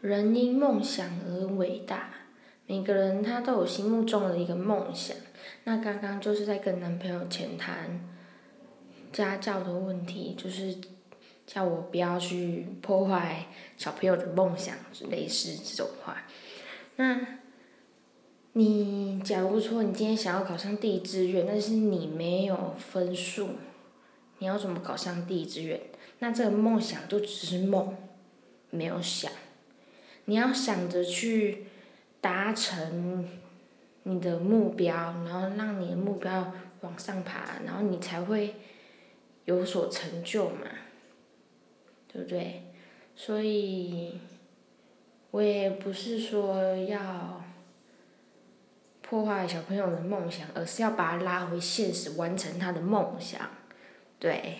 人因梦想而伟大，每个人他都有心目中的一个梦想。那刚刚就是在跟男朋友浅谈家教的问题，就是叫我不要去破坏小朋友的梦想，类似这种话。那，你假如说你今天想要考上第一志愿，但是你没有分数，你要怎么考上第一志愿？那这个梦想就只是梦，没有想。你要想着去达成你的目标，然后让你的目标往上爬，然后你才会有所成就嘛，对不对？所以，我也不是说要破坏小朋友的梦想，而是要把他拉回现实，完成他的梦想，对。